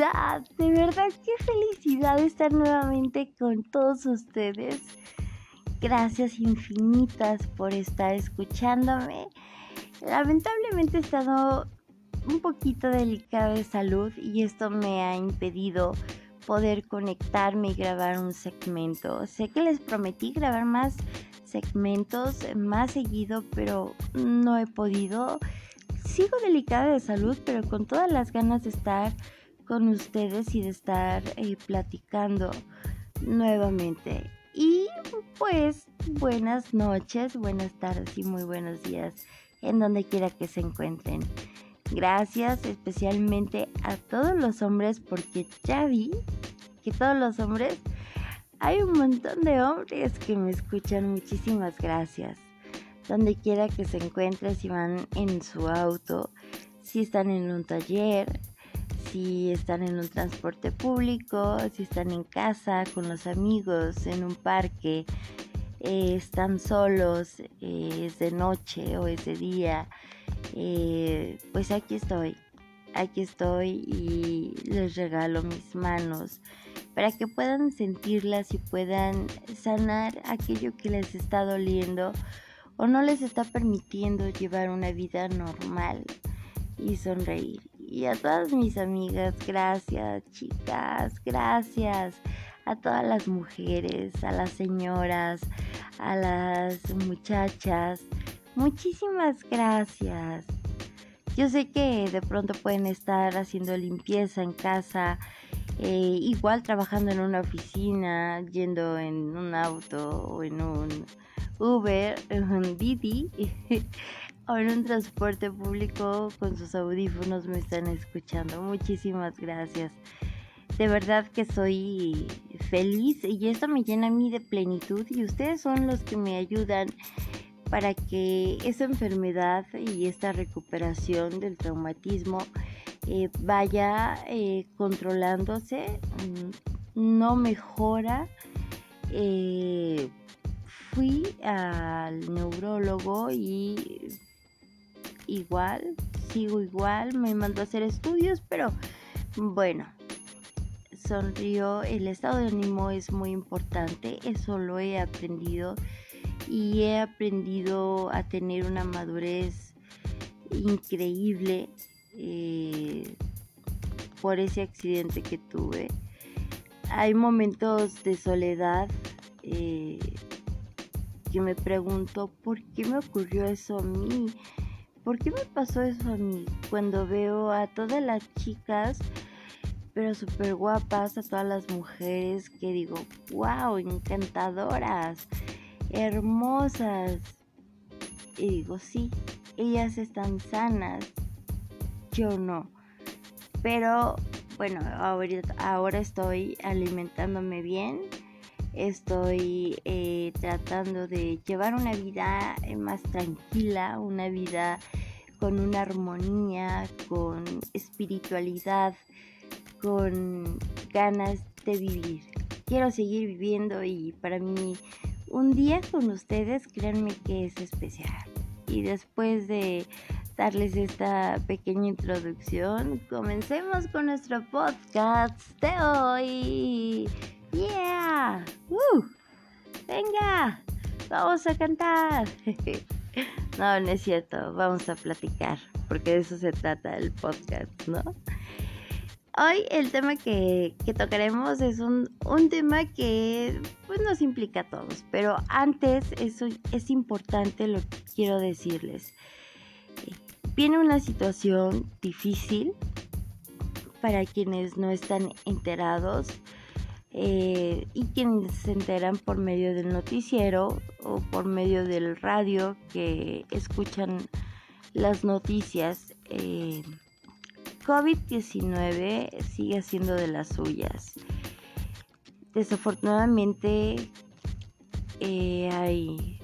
De verdad, qué felicidad estar nuevamente con todos ustedes. Gracias infinitas por estar escuchándome. Lamentablemente he estado un poquito delicada de salud y esto me ha impedido poder conectarme y grabar un segmento. Sé que les prometí grabar más segmentos más seguido, pero no he podido. Sigo delicada de salud, pero con todas las ganas de estar con ustedes y de estar eh, platicando nuevamente. Y pues buenas noches, buenas tardes y muy buenos días en donde quiera que se encuentren. Gracias especialmente a todos los hombres porque ya vi que todos los hombres, hay un montón de hombres que me escuchan. Muchísimas gracias. Donde quiera que se encuentren, si van en su auto, si están en un taller, si están en un transporte público, si están en casa con los amigos, en un parque, eh, están solos, eh, es de noche o es de día, eh, pues aquí estoy, aquí estoy y les regalo mis manos para que puedan sentirlas y puedan sanar aquello que les está doliendo o no les está permitiendo llevar una vida normal y sonreír. Y a todas mis amigas, gracias chicas, gracias a todas las mujeres, a las señoras, a las muchachas. Muchísimas gracias. Yo sé que de pronto pueden estar haciendo limpieza en casa, eh, igual trabajando en una oficina, yendo en un auto o en un Uber, en un Didi o en un transporte público con sus audífonos me están escuchando. Muchísimas gracias de verdad que soy feliz y esto me llena a mí de plenitud y ustedes son los que me ayudan para que esa enfermedad y esta recuperación del traumatismo eh, vaya eh, controlándose, mm, no mejora. Eh, fui al neurólogo y igual, sigo igual, me mandó a hacer estudios, pero bueno, sonrió, el estado de ánimo es muy importante, eso lo he aprendido y he aprendido a tener una madurez increíble eh, por ese accidente que tuve. Hay momentos de soledad eh, que me pregunto por qué me ocurrió eso a mí, por qué me pasó eso a mí cuando veo a todas las chicas pero súper guapas a todas las mujeres que digo, wow, encantadoras, hermosas. Y digo, sí, ellas están sanas, yo no. Pero bueno, ahora, estoy alimentándome bien, estoy eh, tratando de llevar una vida eh, más tranquila, una vida con una armonía, con espiritualidad, con ganas de vivir. Quiero seguir viviendo y para mí un día con ustedes, créanme que es especial. Y después de darles esta pequeña introducción, comencemos con nuestro podcast de hoy. ¡Yeah! ¡Uh! ¡Venga! ¡Vamos a cantar! no, no es cierto, vamos a platicar, porque de eso se trata el podcast, ¿no? Hoy el tema que, tocaremos es un, tema que pues, nos implica a todos, pero antes eso es importante lo que quiero decirles. Viene una situación difícil para quienes no están enterados eh, y quienes se enteran por medio del noticiero o por medio del radio que escuchan las noticias. Eh, COVID-19 sigue siendo de las suyas. Desafortunadamente eh, hay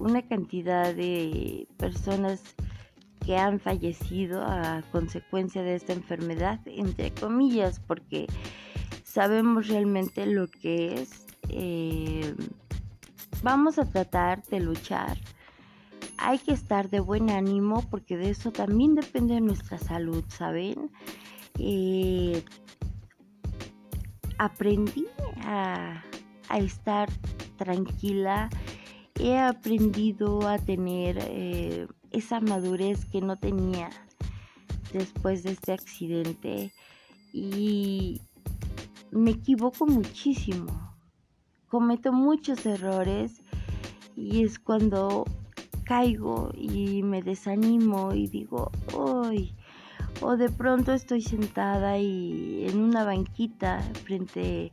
una cantidad de personas que han fallecido a consecuencia de esta enfermedad, entre comillas, porque sabemos realmente lo que es. Eh, vamos a tratar de luchar hay que estar de buen ánimo porque de eso también depende nuestra salud, ¿saben? Eh, aprendí a, estar tranquila, he aprendido a tener eh, esa madurez que no tenía después de este accidente y me equivoco muchísimo, cometo muchos errores y es cuando caigo y me desanimo y digo, ¡ay! O de pronto estoy sentada y en una banquita frente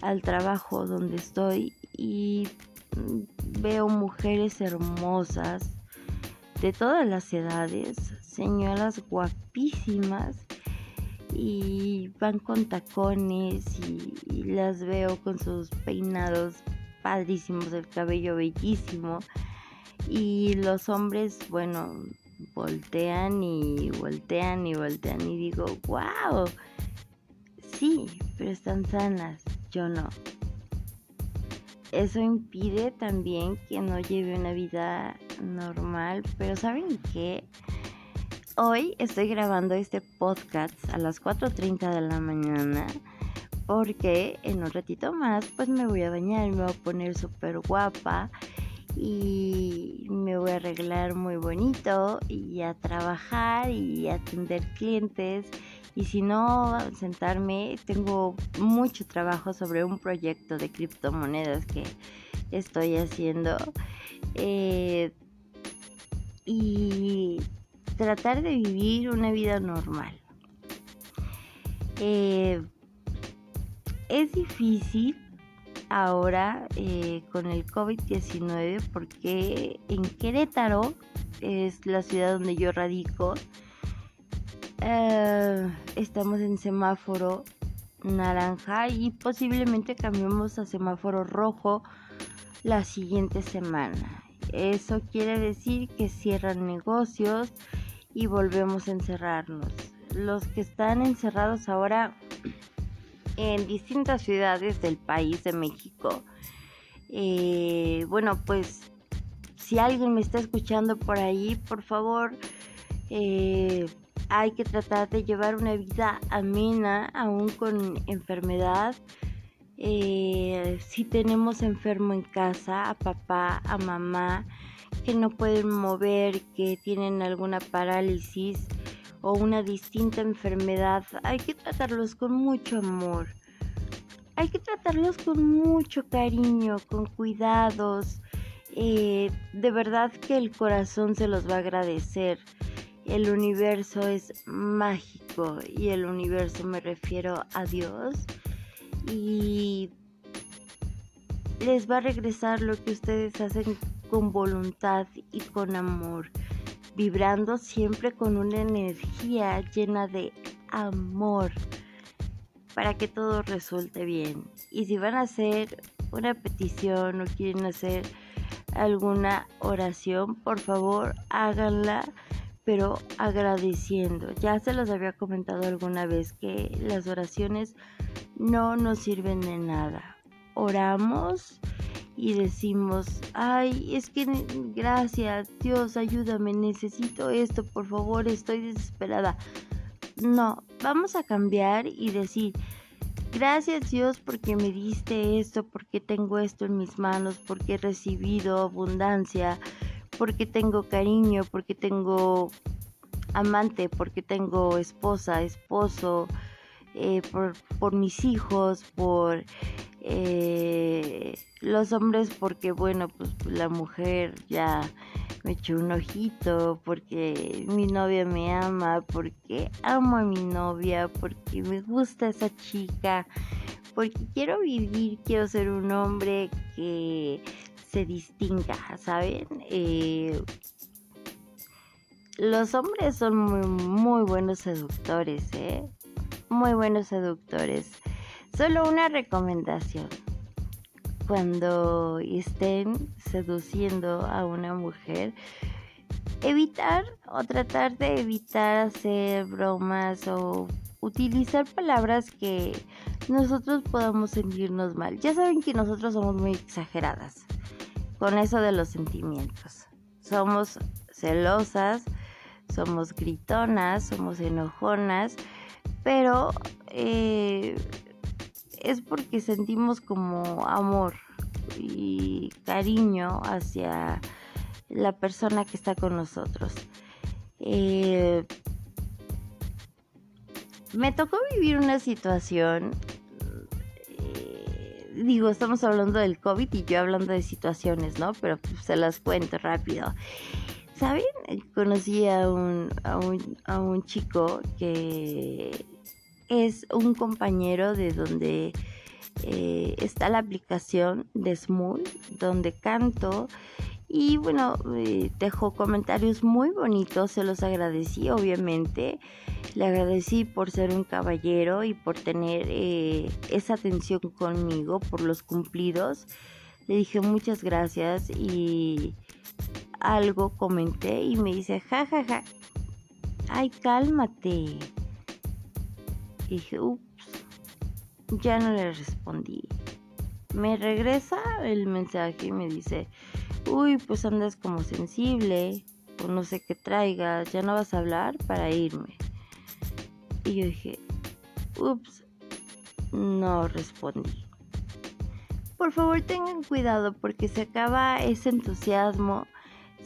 al trabajo donde estoy y veo mujeres hermosas de todas las edades, señoras guapísimas y van con tacones y, las veo con sus peinados padrísimos, el cabello bellísimo y los hombres, bueno, voltean y voltean y voltean y digo, wow, sí, pero están sanas, yo no. Eso impide también que no lleve una vida normal, pero ¿saben qué? Hoy estoy grabando este podcast a las 4.30 de la mañana porque en un ratito más pues me voy a bañar, me voy a poner súper guapa y me voy a arreglar muy bonito y a trabajar y a atender clientes. Y si no sentarme tengo mucho trabajo sobre un proyecto de criptomonedas que estoy haciendo. Eh, y tratar de vivir una vida normal eh, es difícil ahora eh, con el COVID-19 porque en Querétaro es la ciudad donde yo radico. Eh, estamos en semáforo naranja y posiblemente cambiemos a semáforo rojo la siguiente semana. Eso quiere decir que cierran negocios y volvemos a encerrarnos. Los que están encerrados ahora en distintas ciudades del país de México. Eh, bueno, pues si alguien me está escuchando por ahí, por favor, eh, hay que tratar de llevar una vida amena, aún con enfermedad. Eh, si tenemos enfermo en casa, a papá, a mamá, que no pueden mover, que tienen alguna parálisis, o una distinta enfermedad, hay que tratarlos con mucho amor. Hay que tratarlos con mucho cariño, con cuidados. Eh, de verdad que el corazón se los va a agradecer. El universo es mágico y el universo me refiero a Dios. Y les va a regresar lo que ustedes hacen con voluntad y con amor vibrando siempre con una energía llena de amor para que todo resulte bien. Y si van a hacer una petición o quieren hacer alguna oración, por favor háganla, pero agradeciendo. Ya se los había comentado alguna vez que las oraciones no nos sirven de nada. Oramos y decimos, ay, es que gracias, Dios, ayúdame, necesito esto, por favor, estoy desesperada. No, vamos a cambiar y decir, gracias Dios porque me diste esto, porque tengo esto en mis manos, porque he recibido abundancia, porque tengo cariño, porque tengo amante, porque tengo esposa, esposo, eh, por, por mis hijos, por eh, los hombres porque bueno pues la mujer ya me echó un ojito porque mi novia me ama porque amo a mi novia porque me gusta esa chica porque quiero vivir quiero ser un hombre que se distinga saben eh, los hombres son muy, muy buenos seductores, ¿eh? Muy buenos seductores. Solo una recomendación. Cuando estén seduciendo a una mujer, evitar o tratar de evitar hacer bromas o utilizar palabras que nosotros podamos sentirnos mal. Ya saben que nosotros somos muy exageradas con eso de los sentimientos. Somos celosas, somos gritonas, somos enojonas, pero eh, es porque sentimos como amor y cariño hacia la persona que está con nosotros. Eh, me tocó vivir una situación, eh, digo, estamos hablando del COVID y yo hablando de situaciones, ¿no? Pero pues, se las cuento rápido. ¿Saben? Conocí a un, a un, a un chico que es un compañero de donde eh, está la aplicación de Smooth, donde canto. Y bueno, eh, dejó comentarios muy bonitos, se los agradecí obviamente. Le agradecí por ser un caballero y por tener eh, esa atención conmigo, por los cumplidos. Le dije muchas gracias y algo comenté y me dice, ja, ja, ja, ay, cálmate. Y dije, ups, ya no le respondí. Me regresa el mensaje y me dice, uy, pues andas como sensible, pues no sé qué traigas, ya no vas a hablar para irme. Y yo dije, ups, no respondí. Por favor tengan cuidado porque se acaba ese entusiasmo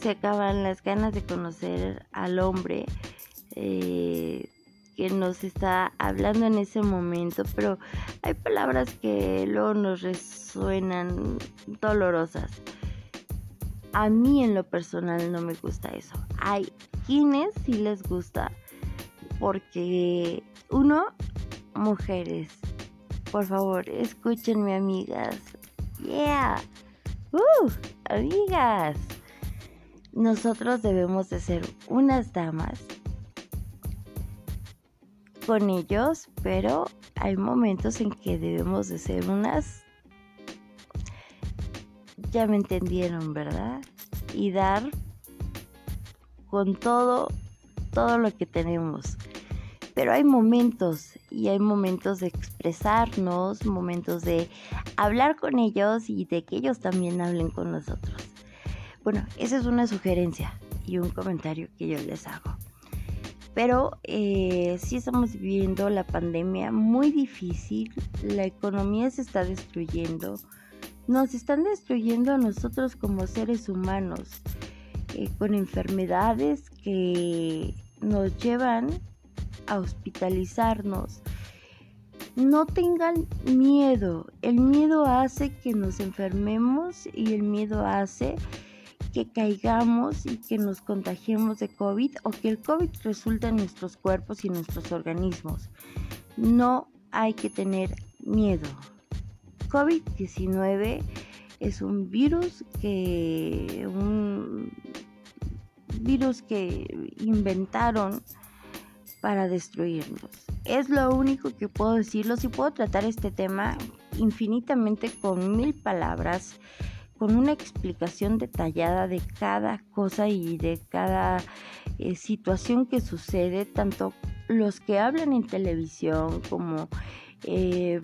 se acaban las ganas de conocer al hombre eh, que nos está hablando en ese momento, pero hay palabras que luego nos resuenan dolorosas. A mí en lo personal no me gusta eso. Hay quienes sí les gusta porque uno, mujeres, por favor, escúchenme amigas. Yeah. Uh, amigas nosotros debemos de ser unas damas con ellos, pero hay momentos en que debemos de ser unas, ya me entendieron, ¿verdad? Y dar con todo, todo lo que tenemos. Pero hay momentos y hay momentos de expresarnos, momentos de hablar con ellos y de que ellos también hablen con nosotros. Bueno, esa es una sugerencia y un comentario que yo les hago. Pero eh, sí estamos viviendo la pandemia muy difícil, la economía se está destruyendo, nos están destruyendo a nosotros como seres humanos, eh, con enfermedades que nos llevan a hospitalizarnos. No tengan miedo, el miedo hace que nos enfermemos y el miedo hace que caigamos y que nos contagiemos de COVID o que el COVID resulte en nuestros cuerpos y nuestros organismos. No hay que tener miedo. COVID-19 es un virus que un virus que inventaron para destruirnos. Es lo único que puedo decirlo. Si puedo tratar este tema infinitamente con mil palabras con una explicación detallada de cada cosa y de cada eh, situación que sucede, tanto los que hablan en televisión como eh,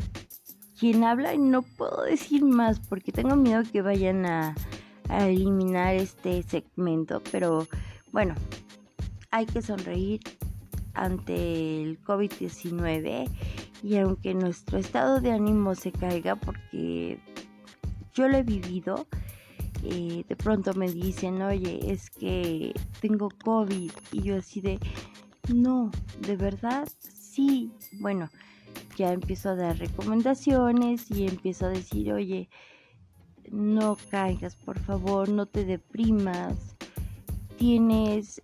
quien habla, y no puedo decir más porque tengo miedo que vayan a, a eliminar este segmento, pero bueno, hay que sonreír ante el COVID-19 y aunque nuestro estado de ánimo se caiga porque yo lo he vivido. Eh, de pronto me dicen, oye, es que tengo COVID. Y yo así de, no, de verdad, sí. Bueno, ya empiezo a dar recomendaciones y empiezo a decir, oye, no caigas, por favor, no te deprimas. Tienes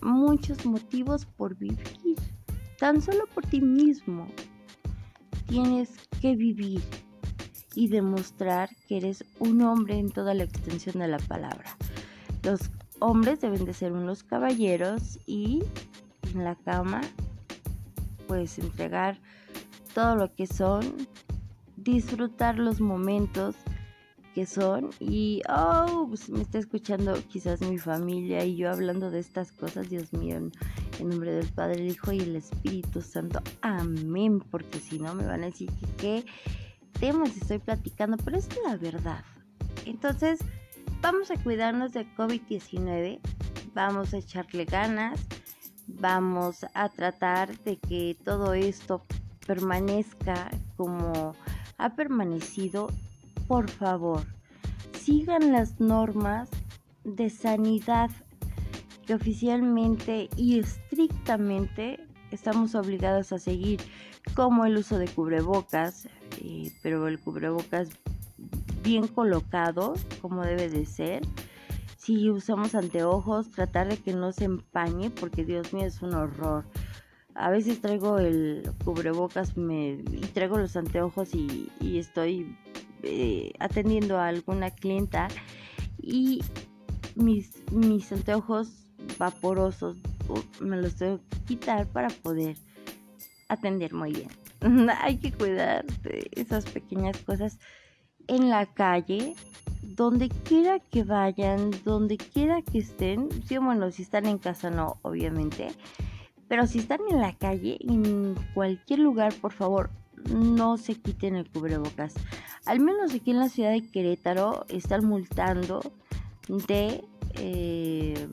muchos motivos por vivir, tan solo por ti mismo. Tienes que vivir y demostrar que eres un hombre en toda la extensión de la palabra. Los hombres deben de ser unos caballeros y en la cama pues entregar todo lo que son, disfrutar los momentos que son y oh pues me está escuchando quizás mi familia y yo hablando de estas cosas Dios mío en, nombre del Padre el Hijo y el Espíritu Santo amén porque si no me van a decir que qué temas estoy platicando, pero es la verdad. Entonces, vamos a cuidarnos de COVID-19, vamos a echarle ganas, vamos a tratar de que todo esto permanezca como ha permanecido, por favor, sigan las normas de sanidad que oficialmente y estrictamente estamos obligados a seguir, como el uso de cubrebocas, pero el cubrebocas bien colocado, como debe de ser. Si usamos anteojos, tratar de que no se empañe, porque Dios mío es un horror. A veces traigo el cubrebocas me, y traigo los anteojos y, estoy eh, atendiendo a alguna clienta y mis, mis anteojos vaporosos me los tengo que quitar para poder atender muy bien. Hay que cuidar de esas pequeñas cosas en la calle, donde quiera que vayan, donde quiera que estén. Sí, bueno, si están en casa no, obviamente. Pero si están en la calle, en cualquier lugar, por favor, no se quiten el cubrebocas. Al menos aquí en la ciudad de Querétaro están multando de... Eh,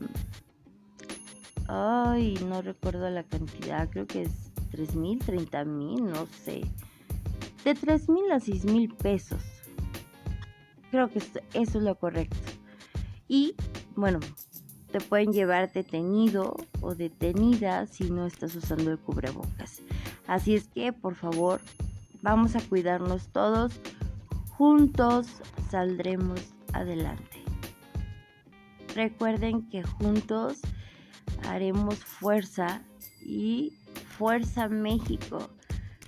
ay, no recuerdo la cantidad, creo que es 3 mil, 30 mil, no sé. De 3 mil a 6 mil pesos. Creo que eso es lo correcto. Y bueno, te pueden llevar detenido o detenida si no estás usando el cubrebocas. Así es que, por favor, vamos a cuidarnos todos. Juntos saldremos adelante. Recuerden que juntos haremos fuerza y fuerza México.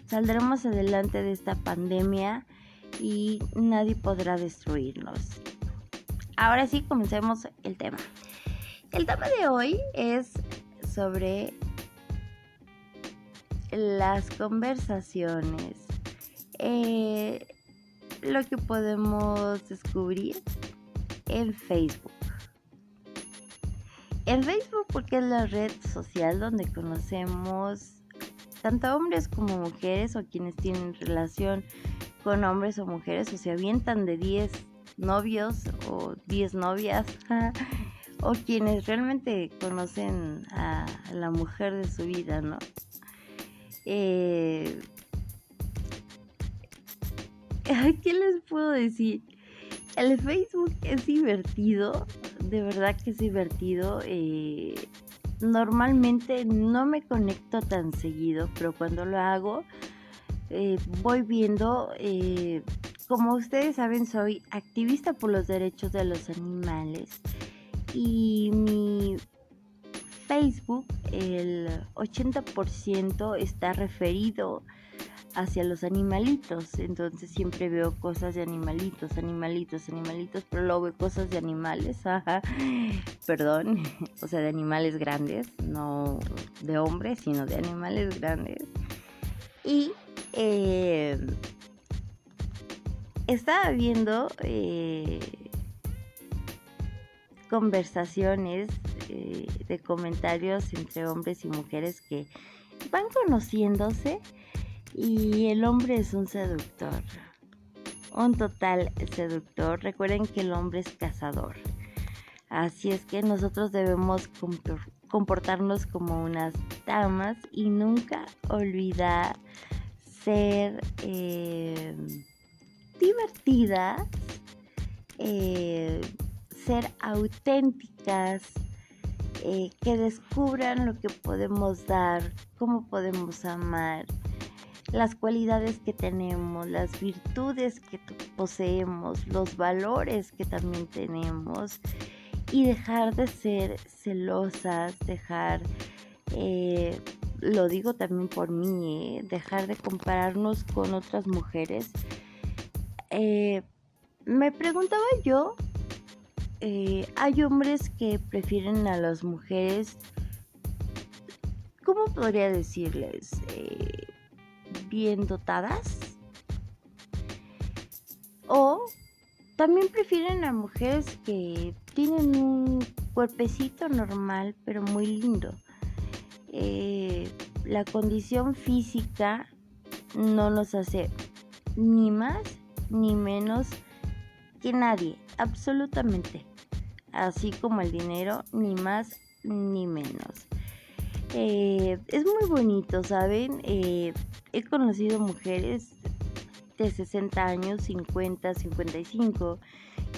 Saldremos adelante de esta pandemia y nadie podrá destruirnos. Ahora sí, comencemos el tema. El tema de hoy es sobre las conversaciones, eh, lo que podemos descubrir en Facebook. En Facebook porque es la red social donde conocemos tanto hombres como mujeres o quienes tienen relación con hombres o mujeres o se avientan de 10 novios o 10 novias o quienes realmente conocen a la mujer de su vida, ¿no? Eh, ¿Qué les puedo decir? El Facebook es divertido, de verdad que es divertido. Eh, normalmente no me conecto tan seguido, pero cuando lo hago eh, voy viendo, eh, como ustedes saben, soy activista por los derechos de los animales y mi Facebook, el 80% está referido hacia los animalitos. Entonces siempre veo cosas de animalitos, animalitos, animalitos, pero luego veo cosas de animales, perdón, o sea, de animales grandes, no de hombres, sino de animales grandes. Y eh, estaba viendo eh, conversaciones eh, de comentarios entre hombres y mujeres que van conociéndose y el hombre es un seductor, un total seductor. Recuerden que el hombre es cazador. Así es que nosotros debemos comportarnos como unas damas y nunca olvidar ser eh, divertidas, eh, ser auténticas, eh, que descubran lo que podemos dar, cómo podemos amar, las cualidades que tenemos, las virtudes que poseemos, los valores que también tenemos y dejar de ser celosas, dejar lo digo también por mí, ¿eh? dejar de compararnos con otras mujeres. Eh, me preguntaba yo, eh, hay hombres que prefieren a las mujeres, ¿cómo podría decirles? Bien dotadas. O también prefieren a mujeres que tienen un cuerpecito normal, pero muy lindo. Eh, la condición física no nos hace ni más ni menos que nadie, absolutamente. Así como el dinero, ni más ni menos. Eh, es muy bonito, ¿saben? Eh, he conocido mujeres de 60 años, 50, 55,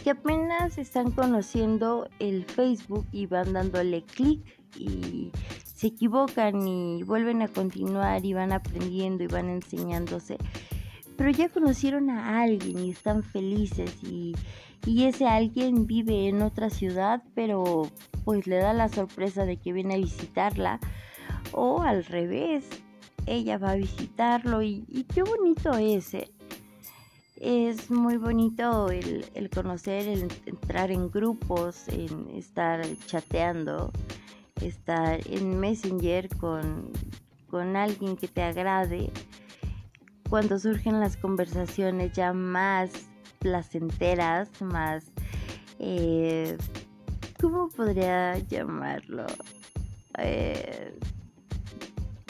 que apenas están conociendo el Facebook y van dándole clic y se equivocan y vuelven a continuar y van aprendiendo y van enseñándose. Pero ya conocieron a alguien y están felices y, y ese alguien vive en otra ciudad, pero pues le da la sorpresa de que viene a visitarla o al revés, ella va a visitarlo y, qué bonito es, ¿eh? Es muy bonito el, conocer, el entrar en grupos, estar chateando, estar en Messenger con, con alguien que te agrade. Cuando surgen las conversaciones ya más placenteras, más... Eh, ¿Cómo podría llamarlo? Eh,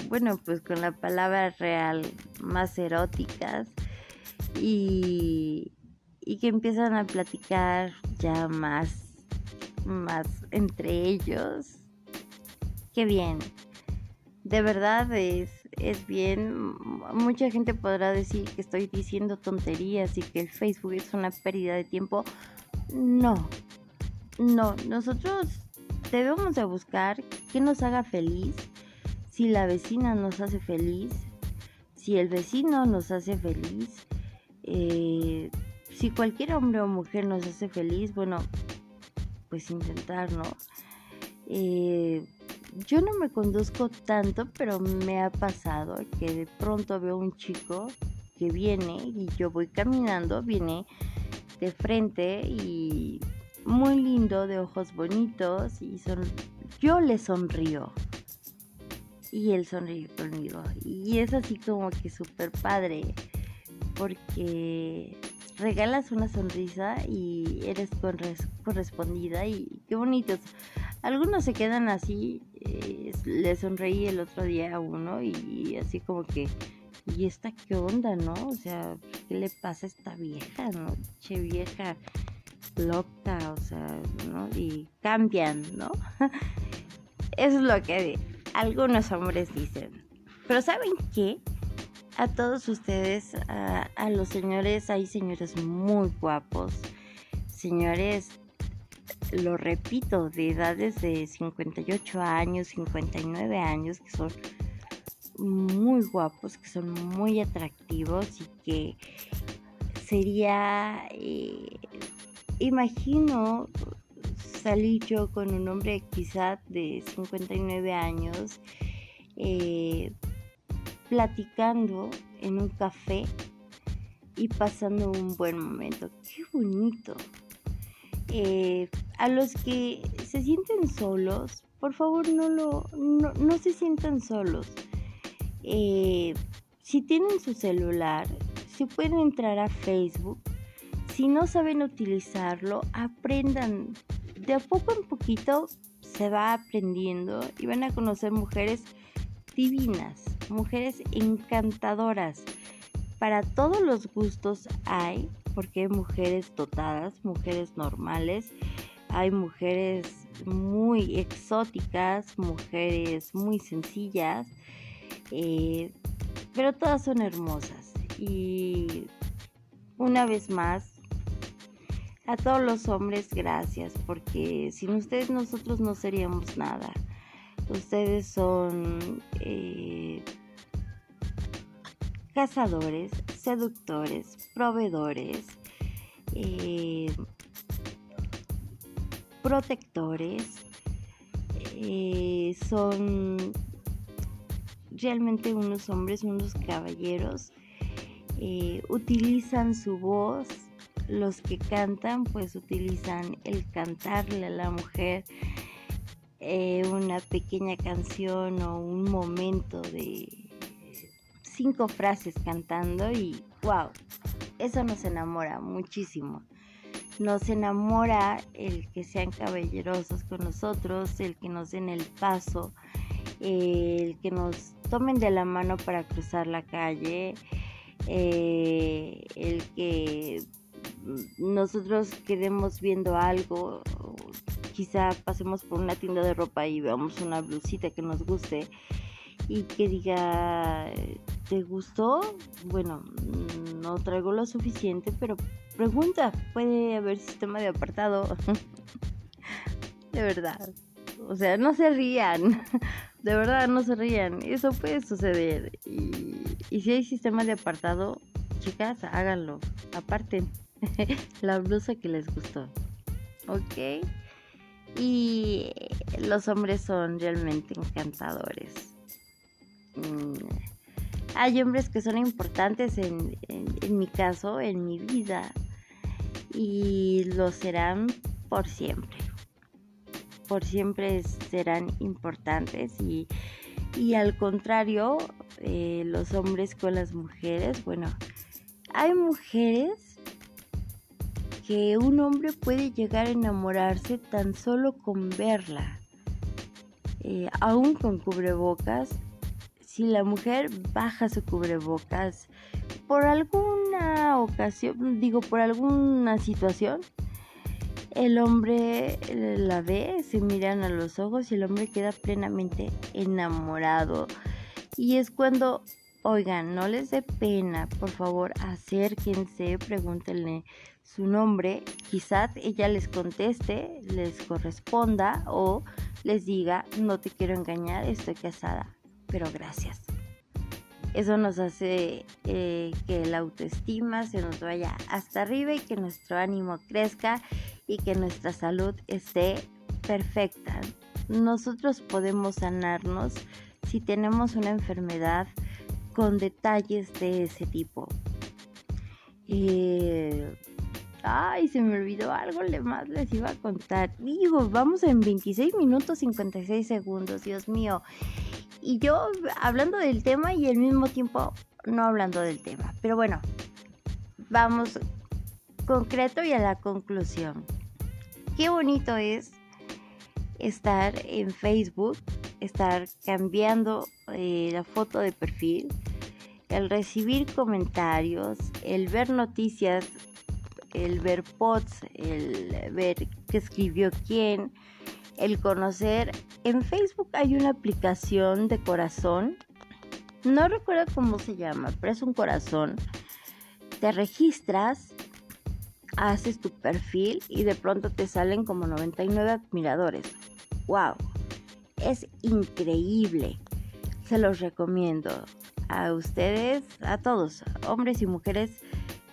bueno, pues con la palabra real, más eróticas y, y que empiezan a platicar ya más, más entre ellos. Qué bien. De verdad es, es bien. Mucha gente podrá decir que estoy diciendo tonterías y que el Facebook es una pérdida de tiempo. No, no, nosotros debemos de buscar que nos haga feliz. Si la vecina nos hace feliz, si el vecino nos hace feliz, eh, si cualquier hombre o mujer nos hace feliz, bueno, pues intentarlo. Eh, yo no me conduzco tanto, pero me ha pasado que de pronto veo un chico que viene y yo voy caminando, viene de frente y muy lindo, de ojos bonitos y son, yo le sonrío y él sonríe conmigo y es así como que súper padre porque regalas una sonrisa y eres correspondida y qué bonitos. Algunos se quedan así, eh, le sonreí el otro día a uno y, así como que, ¿y esta qué onda, no? O sea, ¿qué le pasa a esta vieja, no? Che vieja loca, o sea, ¿no? Y cambian, ¿no? Eso es lo que algunos hombres dicen. Pero ¿saben qué? a todos ustedes, a, los señores, hay señores muy guapos, señores, lo repito, de edades de 58 años, 59 años, que son muy guapos, que son muy atractivos y que sería, eh, imagino salir yo con un hombre quizá de 59 años, eh, platicando en un café y pasando un buen momento. Qué bonito. Eh, a los que se sienten solos, por favor no lo no, se sientan solos. Eh, si tienen su celular, si pueden entrar a Facebook. Si no saben utilizarlo, aprendan. De a poco en poquito se va aprendiendo y van a conocer mujeres divinas mujeres encantadoras. Para todos los gustos hay, porque hay mujeres dotadas, mujeres normales, hay mujeres muy exóticas, mujeres muy sencillas, eh, pero todas son hermosas. Y una vez más, a todos los hombres, gracias, porque sin ustedes nosotros no seríamos nada. Ustedes son eh, cazadores, seductores, proveedores, eh, protectores, eh, son realmente unos hombres, unos caballeros, utilizan su voz, los que cantan pues utilizan el cantarle a la mujer eh, una pequeña canción o un momento de cinco frases cantando y wow, eso nos enamora muchísimo. Nos enamora el que sean caballerosos con nosotros, el que nos den el paso, el que nos tomen de la mano para cruzar la calle, eh, el que nosotros quedemos viendo algo quizá pasemos por una tienda de ropa y veamos una blusita que nos guste y que diga, ¿te gustó? Bueno, no traigo lo suficiente, pero pregunta, puede haber sistema de apartado. de verdad. O sea, no se rían. De verdad, no se rían. Eso puede suceder. Y, y si hay sistema de apartado, chicas, háganlo. Aparten la blusa que les gustó. ¿Ok? Y los hombres son realmente encantadores. Mm, hay hombres que son importantes en, en, mi caso, en mi vida. Y lo serán por siempre. Por siempre serán importantes. Y, y al contrario, eh, los hombres con las mujeres, bueno, hay mujeres que un hombre puede llegar a enamorarse tan solo con verla. Eh, aún con cubrebocas, si la mujer baja su cubrebocas por alguna ocasión, digo, por alguna situación, el hombre la ve, se miran a los ojos y el hombre queda plenamente enamorado. Y es cuando, oigan, no les dé pena, por favor, acérquense, pregúntenle su nombre, quizás ella les conteste, les corresponda o les diga, no te quiero engañar, estoy casada, pero gracias. Eso nos hace eh, que la autoestima se nos vaya hasta arriba y que nuestro ánimo crezca y que nuestra salud esté perfecta. Nosotros podemos sanarnos si tenemos una enfermedad con detalles de ese tipo. Eh, Ay, se me olvidó algo le más les iba a contar. Digo, vamos en 26 minutos 56 segundos, Dios mío. Y yo hablando del tema y al mismo tiempo no hablando del tema. Pero bueno, vamos concreto y a la conclusión. Qué bonito es estar en Facebook, estar cambiando eh, la foto de perfil, el recibir comentarios, el ver noticias el ver posts, el ver qué escribió quién, el conocer. En Facebook hay una aplicación de corazón, no recuerdo cómo se llama, pero es un corazón. Te registras, haces tu perfil y de pronto te salen como 99 admiradores. ¡Wow! Es increíble. Se los recomiendo a ustedes, a todos, hombres y mujeres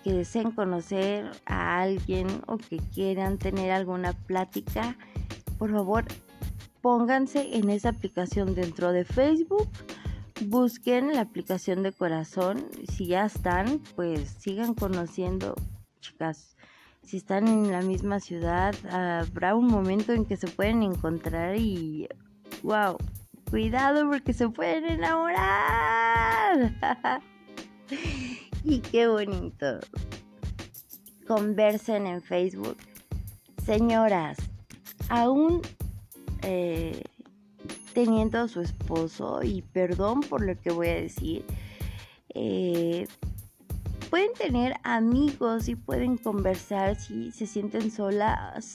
que deseen conocer a alguien o que quieran tener alguna plática, por favor pónganse en esa aplicación dentro de Facebook. Busquen la aplicación de corazón. Si ya están, pues sigan conociendo, chicas. Si están en la misma ciudad, habrá un momento en que se pueden encontrar y wow, cuidado porque se pueden enamorar. y qué bonito. Conversen en Facebook. Señoras, aún eh, teniendo a su esposo, y perdón por lo que voy a decir, eh, pueden tener amigos y pueden conversar si se sienten solas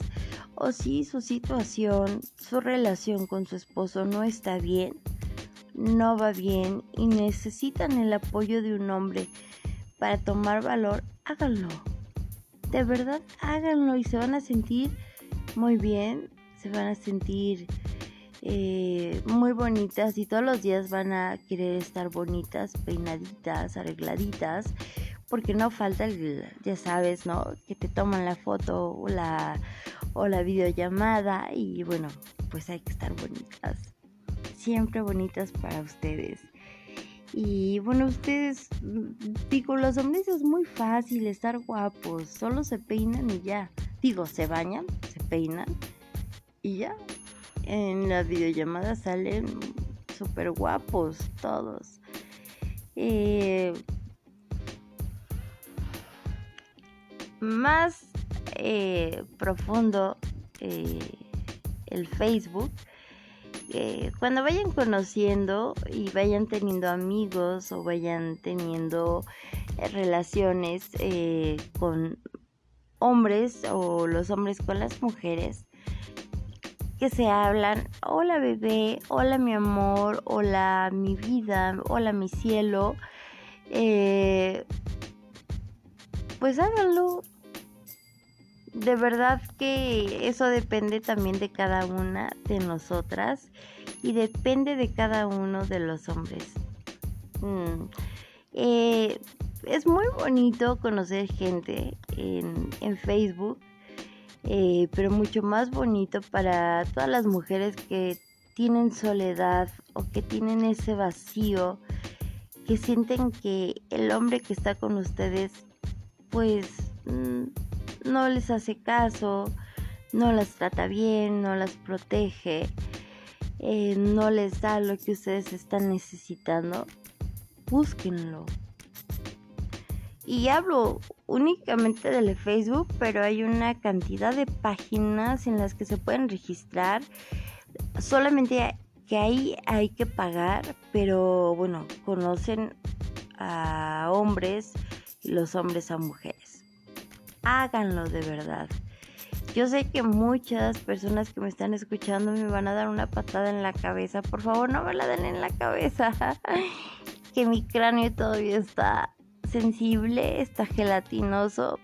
o si su situación, su relación con su esposo no está bien, no va bien y necesitan el apoyo de un hombre para tomar valor, háganlo. De verdad, háganlo y se van a sentir muy bien, se van a sentir eh, muy bonitas y todos los días van a querer estar bonitas, peinaditas, arregladitas, porque no falta el, ya sabes, ¿no? Que te toman la foto o la, o la videollamada y bueno, pues hay que estar bonitas, siempre bonitas para ustedes. Y bueno, ustedes, digo, los hombres es muy fácil estar guapos, solo se peinan y ya. Digo, se bañan, se peinan y ya. En las videollamadas salen súper guapos todos. Eh, más eh, profundo eh, el Facebook cuando vayan conociendo y vayan teniendo amigos o vayan teniendo eh, relaciones eh, con hombres o los hombres con las mujeres, que se hablan, hola bebé, hola mi amor, hola mi vida, hola mi cielo, pues háganlo. De verdad que eso depende también de cada una de nosotras y depende de cada uno de los hombres. Mm, eh, es muy bonito conocer gente en, en Facebook eh, pero mucho más bonito para todas las mujeres que tienen soledad o que tienen ese vacío, que sienten que el hombre que está con ustedes pues mm, no les hace caso, no las trata bien, no las protege, eh, no les da lo que ustedes están necesitando, búsquenlo. Y hablo únicamente del Facebook, pero hay una cantidad de páginas en las que se pueden registrar. Solamente que ahí hay que pagar, pero bueno, conocen a hombres y los hombres a mujeres. Háganlo de verdad. Yo sé que muchas personas que me están escuchando me van a dar una patada en la cabeza. Por favor, no me la den en la cabeza. que mi cráneo todavía está sensible, está gelatinoso.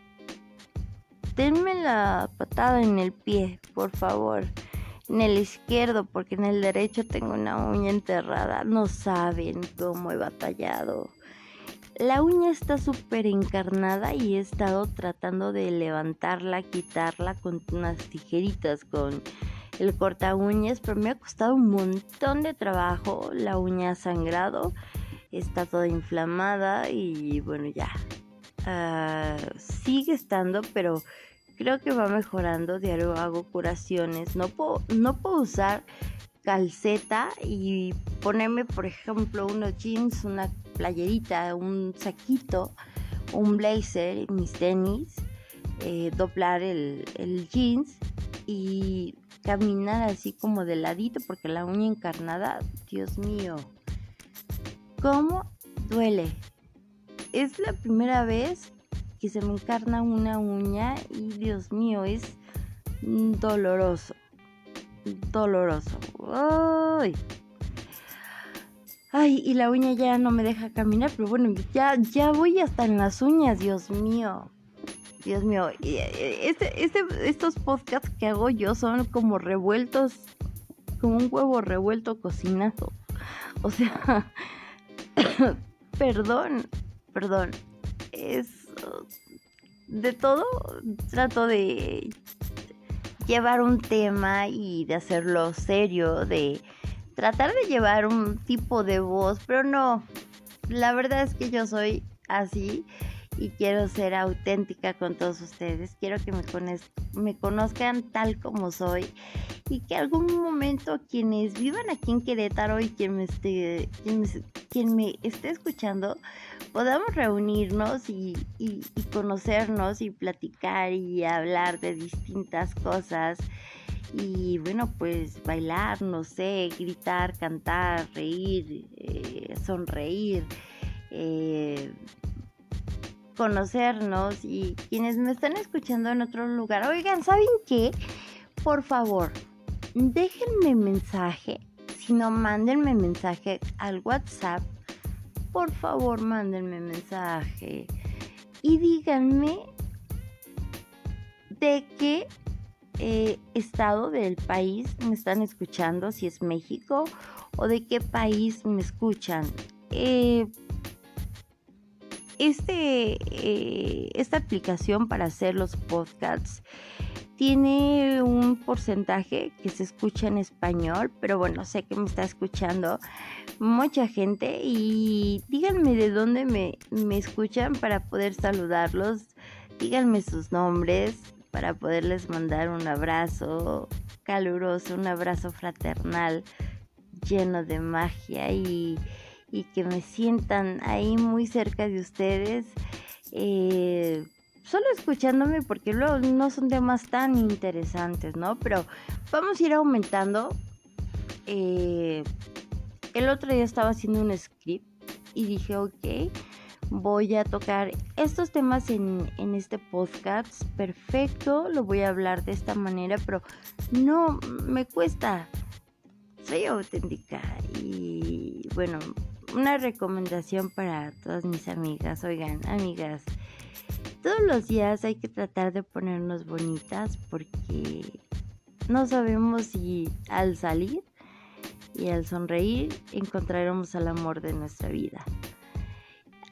Denme la patada en el pie, por favor. En el izquierdo, porque en el derecho tengo una uña enterrada. No saben cómo he batallado. La uña está súper encarnada y he estado tratando de levantarla, quitarla con unas tijeritas, con el corta uñas, pero me ha costado un montón de trabajo. La uña ha sangrado está toda inflamada y bueno ya ah, sigue estando pero creo que va mejorando diario hago curaciones no puedo no puedo usar calceta y ponerme por ejemplo unos jeans una playerita un saquito un blazer mis tenis eh, doblar el, el jeans y caminar así como de ladito porque la uña encarnada dios mío ¿Cómo duele? Es la primera vez que se me encarna una uña y Dios mío, es doloroso. Doloroso. Ay. Ay, y la uña ya no me deja caminar, pero bueno, ya, ya voy hasta en las uñas, Dios mío. Dios mío, eh, este, este, estos podcasts que hago yo son como revueltos, como un huevo revuelto cocinado. O sea, perdón, perdón. Es de todo trato de llevar un tema y de hacerlo serio, de tratar de llevar un tipo de voz, pero no. La verdad es que yo soy así y quiero ser auténtica con todos ustedes. Quiero que me, me conozcan tal como soy y que algún momento quienes vivan aquí en Querétaro y quien me esté, quien me, esté escuchando podamos reunirnos y, y, conocernos y platicar y hablar de distintas cosas y bueno pues bailar, no sé, gritar, cantar, reír, eh, sonreír. Eh, conocernos y quienes me están escuchando en otro lugar, oigan, ¿saben qué? Por favor, déjenme mensaje, si no, mándenme mensaje al WhatsApp. Por favor, mándenme mensaje y díganme de qué eh, estado del país me están escuchando, si es México o de qué país me escuchan. Eh, este, eh, esta aplicación para hacer los podcasts tiene un porcentaje que se escucha en español, pero bueno, sé que me está escuchando mucha gente y díganme de dónde me, me escuchan para poder saludarlos, díganme sus nombres para poderles mandar un abrazo caluroso, un abrazo fraternal lleno de magia y y que me sientan ahí muy cerca de ustedes. Eh, solo escuchándome porque luego no son temas tan interesantes, ¿no? Pero vamos a ir aumentando. Eh, el otro día estaba haciendo un script y dije, ok, voy a tocar estos temas en, en, este podcast. Perfecto, lo voy a hablar de esta manera, pero no me cuesta. Soy auténtica y bueno, una recomendación para todas mis amigas. Oigan, amigas, todos los días hay que tratar de ponernos bonitas porque no sabemos si al salir y al sonreír encontraremos al amor de nuestra vida.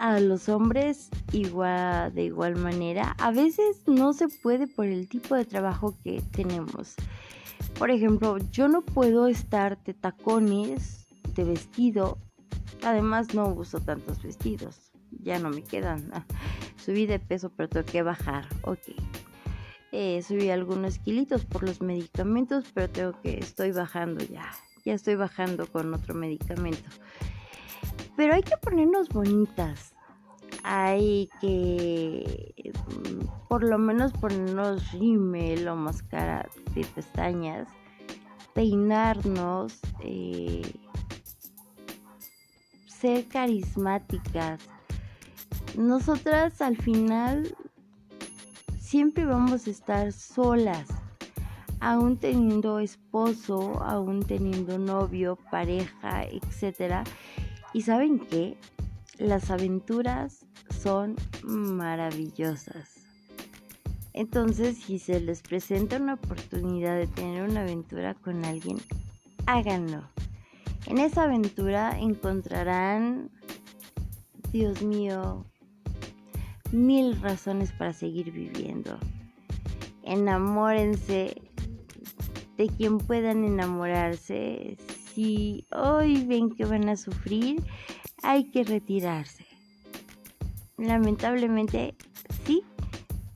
A los hombres igual de igual manera, a veces no se puede por el tipo de trabajo que tenemos. Por ejemplo, yo no puedo estar de tacones, de vestido. Además no uso tantos vestidos. Ya no me quedan. Subí de peso, pero tengo que bajar. Ok. Eh, subí algunos kilitos por los medicamentos, pero tengo que estoy bajando ya. Ya estoy bajando con otro medicamento. Pero hay que ponernos bonitas. Hay que mm, por lo menos ponernos rímel o máscara de pestañas, peinarnos, eh, ser carismáticas, nosotras al final siempre vamos a estar solas, aún teniendo esposo, aún teniendo novio, pareja, etc. Y saben qué? Las aventuras son maravillosas. Entonces, si se les presenta una oportunidad de tener una aventura con alguien, háganlo. En esa aventura encontrarán, Dios mío, mil razones para seguir viviendo. Enamórense de quien puedan enamorarse. Si hoy ven que van a sufrir, hay que retirarse. Lamentablemente, sí,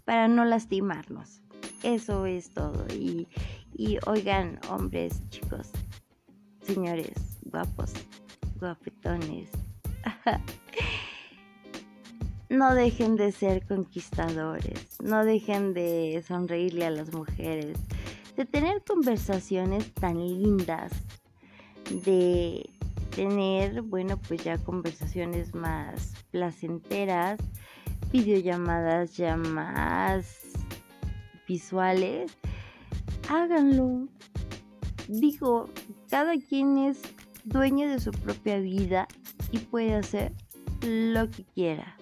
para no lastimarnos. Eso es todo. Y, y oigan, hombres, chicos, señores, guapos, guapetones. no dejen de ser conquistadores, no dejen de sonreírle a las mujeres, de tener conversaciones tan lindas, de tener, bueno, pues ya conversaciones más placenteras, videollamadas ya más visuales, háganlo. Digo, cada quien es dueño de su propia vida y puede hacer lo que quiera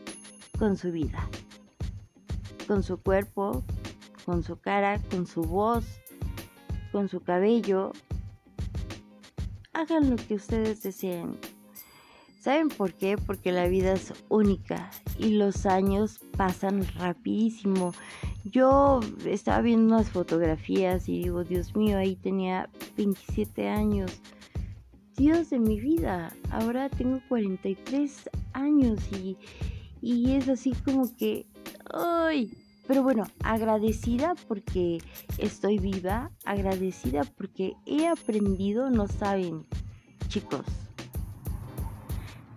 con su vida, con su cuerpo, con su cara, con su voz, con su cabello. Hagan lo que ustedes deseen. ¿Saben por qué? Porque la vida es única y los años pasan rapidísimo. Yo estaba viendo unas fotografías y digo, Dios mío, ahí tenía 27 años. Dios de mi vida, ahora tengo 43 años y, y es así como que, ¡ay! Pero bueno, agradecida porque estoy viva, agradecida porque he aprendido, no saben, chicos.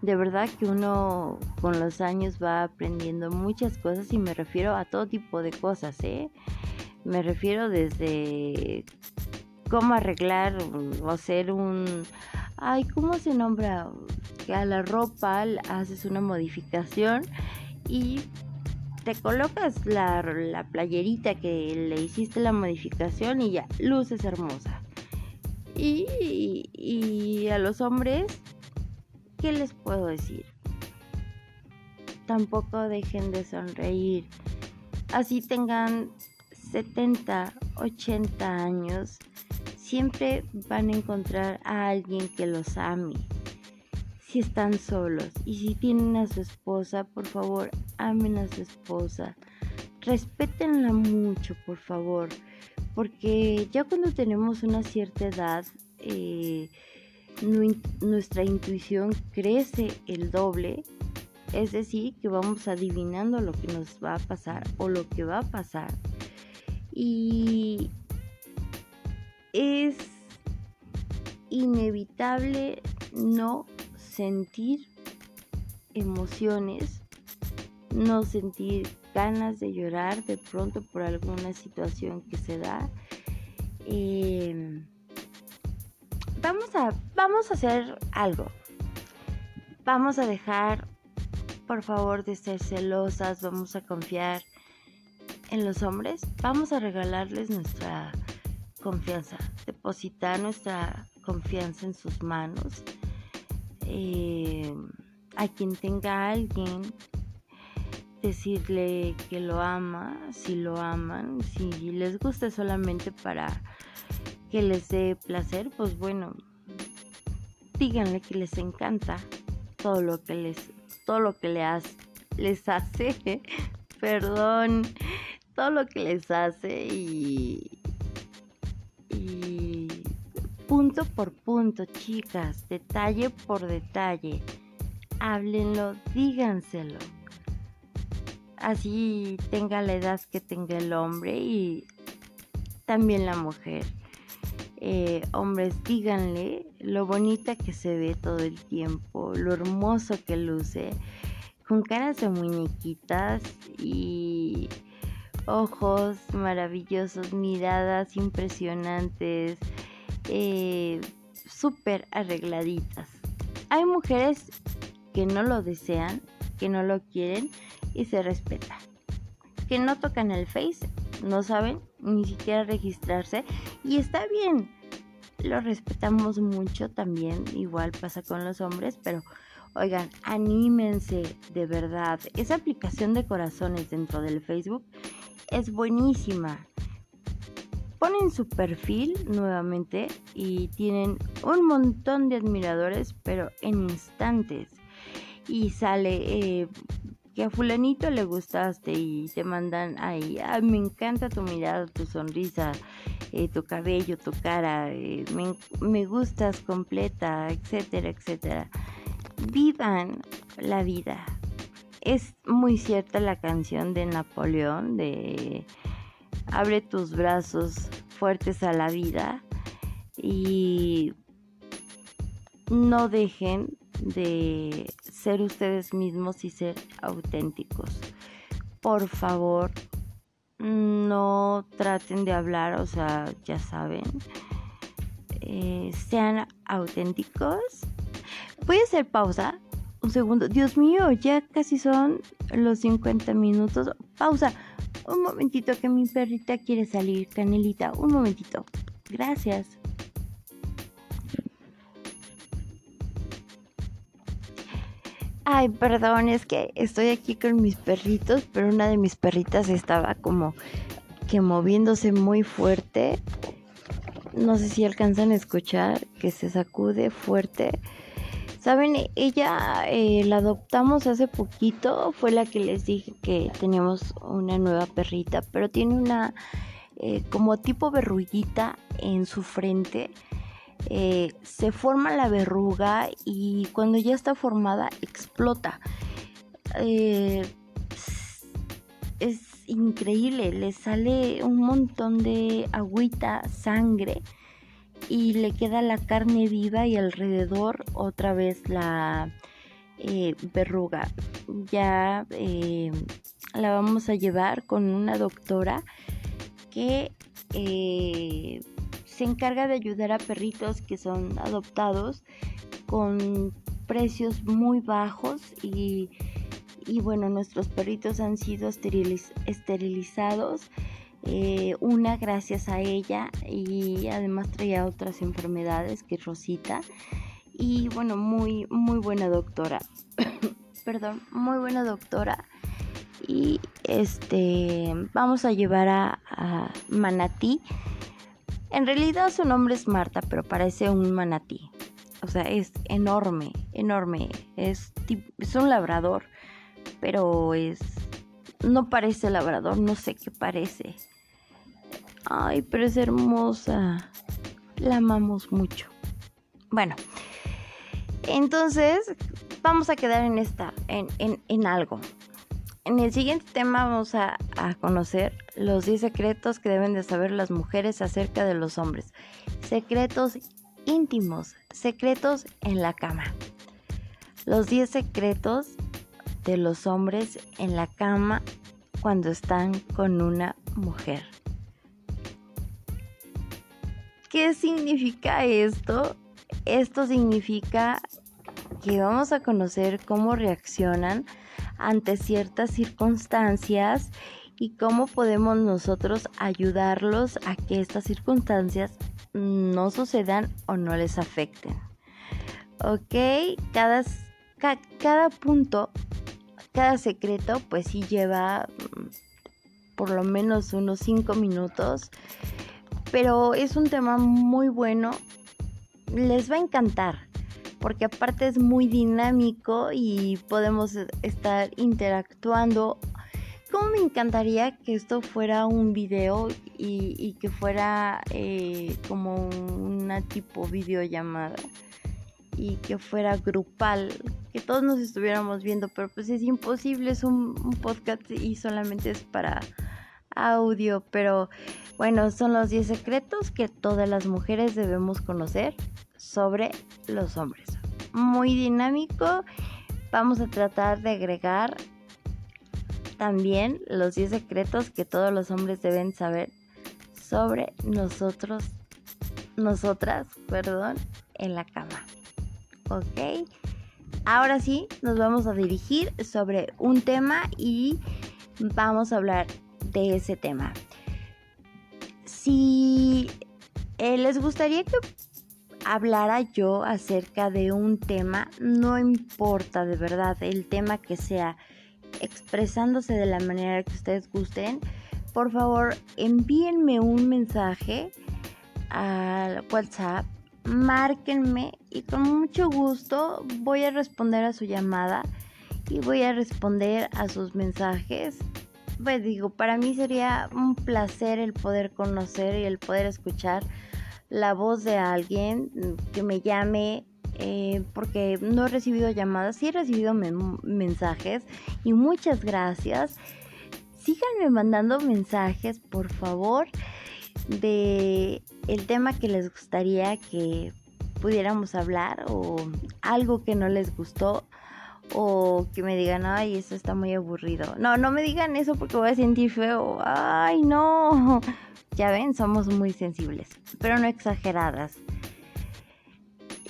De verdad que uno con los años va aprendiendo muchas cosas y me refiero a todo tipo de cosas, ¿eh? Me refiero desde cómo arreglar o hacer un... Ay, ¿cómo se nombra? que a la ropa haces una modificación y te colocas la, la playerita que le hiciste la modificación y ya, luces hermosa. Y, y a los hombres, ¿qué les puedo decir? Tampoco dejen de sonreír. Así tengan 70, 80 años, siempre van a encontrar a alguien que los ame si están solos y si tienen a su esposa, por favor, amen a su esposa. Respétenla mucho, por favor, porque ya cuando tenemos una cierta edad, eh, nuestra intuición crece el doble, es decir, que vamos adivinando lo que nos va a pasar o lo que va a pasar. Y es inevitable no sentir emociones, no sentir ganas de llorar de pronto por alguna situación que se da. Em, vamos, a, vamos a hacer algo. Vamos a dejar por favor de ser celosas, vamos a confiar en los hombres, vamos a regalarles nuestra confianza, depositar nuestra confianza en sus manos. Eh, a quien tenga a alguien, decirle que lo ama, si lo aman, si les gusta solamente para que les dé placer, pues bueno, díganle que les encanta todo lo que les todo lo que les, les hace, perdón, todo lo que les hace y punto por punto, chicas, detalle por detalle, háblenlo, díganselo. Así tenga la edad que tenga el hombre y también la mujer. Eh, hombres, díganle lo bonita que se ve todo el tiempo, lo hermoso que luce, con caras de muñequitas y ojos maravillosos, miradas impresionantes, eh, súper arregladitas. Hay mujeres que no lo desean, que no lo quieren y se respeta. Que no tocan el face no saben ni siquiera registrarse y está bien. Lo respetamos mucho también, igual pasa con los hombres, pero oigan, anímense de verdad. Esa aplicación de corazones dentro del Facebook es buenísima. Ponen su perfil nuevamente y tienen un montón de admiradores, pero en instantes. Y sale eh, que a fulanito le gustaste y te mandan ahí, me encanta tu mirada, tu sonrisa, eh, tu cabello, tu cara, eh, me, me gustas completa, etcétera, etcétera. Vivan la vida. Es muy cierta la canción de Napoleón de Abre tus brazos fuertes a la vida y no dejen de ser ustedes mismos y ser auténticos. Por favor, no traten de hablar, o sea, ya saben, eh, sean auténticos. Voy a hacer pausa. Un segundo. Dios mío, ya casi son los 50 minutos. Pausa. Un momentito que mi perrita quiere salir, Canelita. Un momentito. Gracias. Ay, perdón, es que estoy aquí con mis perritos, pero una de mis perritas estaba como que moviéndose muy fuerte. No sé si alcanzan a escuchar que se sacude fuerte. Saben, ella eh, la adoptamos hace poquito, fue la que les dije que teníamos una nueva perrita, pero tiene una eh, como tipo verruguita en su frente eh, se forma la verruga y cuando ya está formada explota. Es increíble, le sale un montón de agüita, sangre y le queda la carne viva y alrededor otra vez la eh, verruga. Ya la vamos a llevar con una doctora que se encarga de ayudar a perritos que son adoptados con precios muy bajos y, bueno, nuestros perritos han sido esterilizados. Eh, una gracias a ella y además traía otras enfermedades que Rosita y bueno muy muy buena doctora perdón muy buena doctora y este vamos a llevar a, Manatí en realidad su nombre es Marta, pero parece un manatí. O sea, es enorme, enorme. Es, es un labrador, pero es... No parece labrador, no sé qué parece. Ay, pero es hermosa. La amamos mucho. Bueno, entonces vamos a quedar en esta, en, en, en algo. En el siguiente tema vamos a, conocer los 10 secretos que deben de saber las mujeres acerca de los hombres. Secretos íntimos, secretos en la cama. Los 10 secretos de los hombres en la cama cuando están con una mujer. ¿Qué significa esto? Esto significa que vamos a conocer cómo reaccionan ante ciertas circunstancias y cómo podemos nosotros ayudarlos a que estas circunstancias no sucedan o no les afecten. Ok, cada, cada punto, cada secreto pues sí lleva mm, por lo menos unos 5 minutos, pero es un tema muy bueno, les va a encantar porque aparte es muy dinámico y podemos estar interactuando. Como me encantaría que esto fuera un video y, que fuera eh, como una tipo videollamada y que fuera grupal, que todos nos estuviéramos viendo, pero pues es imposible, es un, podcast y solamente es para audio, pero bueno, son los 10 secretos que todas las mujeres debemos conocer sobre los hombres. Muy dinámico, vamos a tratar de agregar también los 10 secretos que todos los hombres deben saber sobre nosotros, nosotras, perdón, en la cama. ¿Ok? Ahora sí, nos vamos a dirigir sobre un tema y vamos a hablar de ese tema. Si eh, les gustaría que hablara yo acerca de un tema, no importa de verdad el tema que sea, expresándose de la manera que ustedes gusten, por favor envíenme un mensaje al WhatsApp, márquenme y con mucho gusto voy a responder a su llamada y voy a responder a sus mensajes. Pues digo, para mí sería un placer el poder conocer y el poder escuchar la voz de alguien que me llame eh, porque no he recibido llamadas, sí he recibido mensajes y muchas gracias. Síganme mandando mensajes, por favor, de el tema que les gustaría que pudiéramos hablar o algo que no les gustó o que me digan, ay, eso está muy aburrido. No, no me digan eso porque voy a sentir feo. Ay, no. Ya ven, somos muy sensibles, pero no exageradas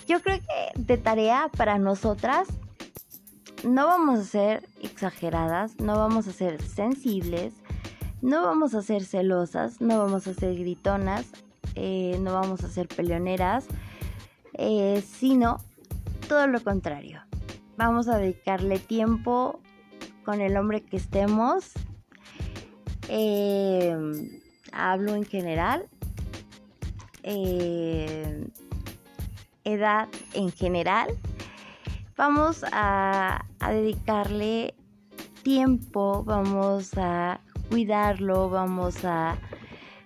yo creo que de tarea para nosotras no vamos a ser exageradas, no vamos a ser sensibles, no vamos a ser celosas, no vamos a ser gritonas, eh, no vamos a ser peleoneras, eh, sino todo lo contrario. Vamos a dedicarle tiempo con el hombre que estemos. Eh, hablo en general edad en general, vamos a, dedicarle tiempo, vamos a cuidarlo, vamos a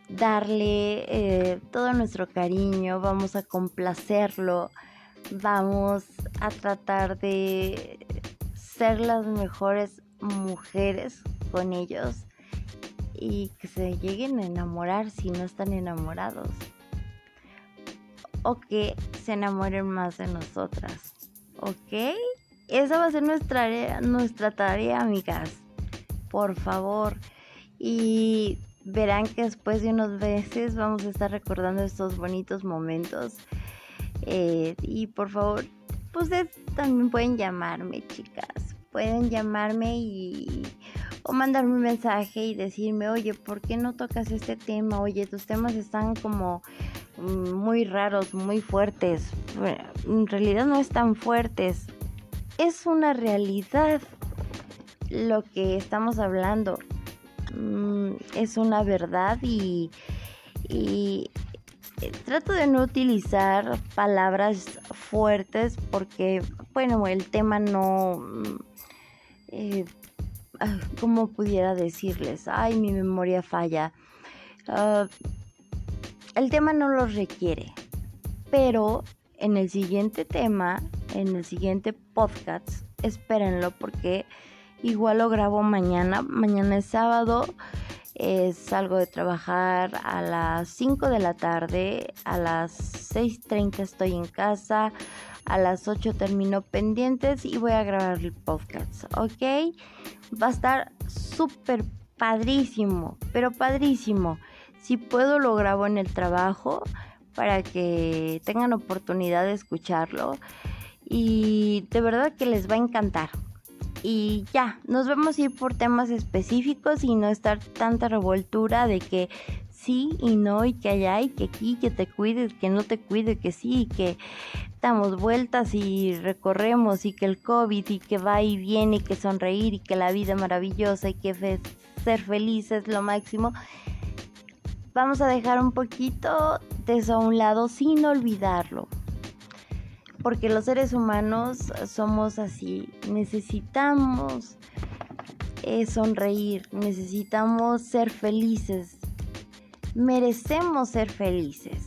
darle eh, todo nuestro cariño, vamos a complacerlo, vamos a tratar de ser las mejores mujeres con ellos y que se lleguen a enamorar si no están enamorados o que se enamoren más de nosotras. ¿Ok? Esa va a ser nuestra tarea, nuestra tarea, amigas. Por favor. Y verán que después de unos meses vamos a estar recordando estos bonitos momentos. Eh, y por favor, ustedes también pueden llamarme, chicas. Pueden llamarme y o mandarme un mensaje y decirme, oye, ¿por qué no tocas este tema? Oye, tus temas están como mm, muy raros, muy fuertes. en realidad no están fuertes. Es una realidad lo que estamos hablando. Mm, es una verdad y, trato de no utilizar palabras fuertes porque, bueno, el tema no... Mm, eh, Ah, ¿cómo pudiera decirles? Ay, mi memoria falla. Ah, el tema no lo requiere, pero en el siguiente tema, en el siguiente podcast, espérenlo porque igual lo grabo mañana. Mañana es sábado. Salgo de trabajar a las 5 de la tarde, a las 6.30 estoy en casa, a las 8 termino pendientes y voy a grabar el podcast, ¿ok? Va a estar súper padrísimo, pero padrísimo. Si puedo lo grabo en el trabajo para que tengan oportunidad de escucharlo y de verdad que les va a encantar. Y ya, nos vamos a ir por temas específicos y no estar tanta revoltura de que sí y no y que allá y que aquí, que te cuides, que no te cuide, que sí, que damos vueltas y recorremos y que el COVID y que va y viene y que sonreír y que la vida es maravillosa y que ser feliz es lo máximo. Vamos a dejar un poquito de eso a un lado sin olvidarlo. Porque los seres humanos somos así, necesitamos eh, sonreír, necesitamos ser felices, merecemos ser felices.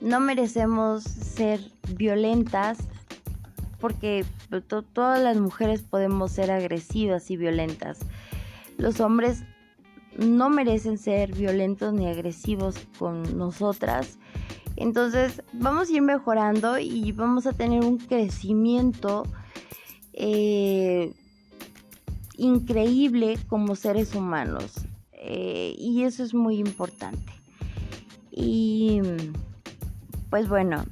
No merecemos ser violentas porque todas las mujeres podemos ser agresivas y violentas. Los hombres no merecen ser violentos ni agresivos con nosotras. Entonces vamos a ir mejorando y vamos a tener un crecimiento eh, increíble como seres humanos. Eh, y eso es muy importante. Y pues bueno,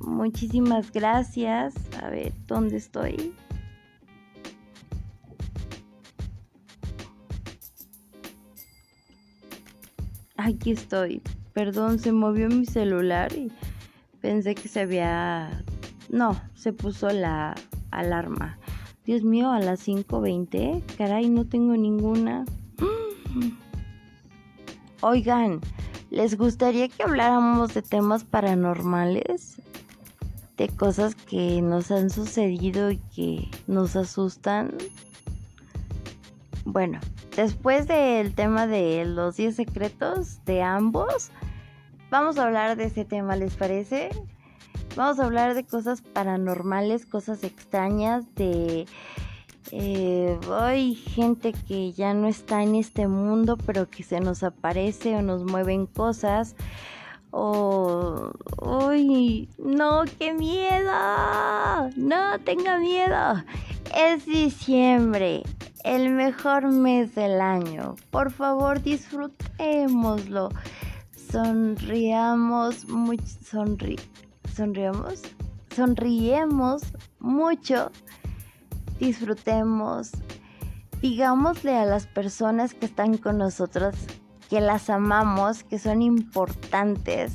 muchísimas gracias. A ver, ¿dónde estoy? Aquí estoy. Perdón, se movió mi celular y pensé que se había... No, se puso la alarma. Dios mío, a las 5.20. Caray, no tengo ninguna. Oigan, ¿les gustaría que habláramos de temas paranormales? De cosas que nos han sucedido y que nos asustan. Bueno, después del tema de los 10 secretos de ambos, vamos a hablar de ese tema, ¿les parece? Vamos a hablar de cosas paranormales, cosas extrañas, de eh, gente que ya no está en este mundo, pero que se nos aparece o nos mueven cosas. O, uy, no, qué miedo. No, tenga miedo. Es diciembre, el mejor mes del año. Por favor, disfrutémoslo. Sonriamos mucho, sonri, sonriamos, sonriemos mucho disfrutemos, digámosle a las personas que están con nosotros que las amamos, que son importantes,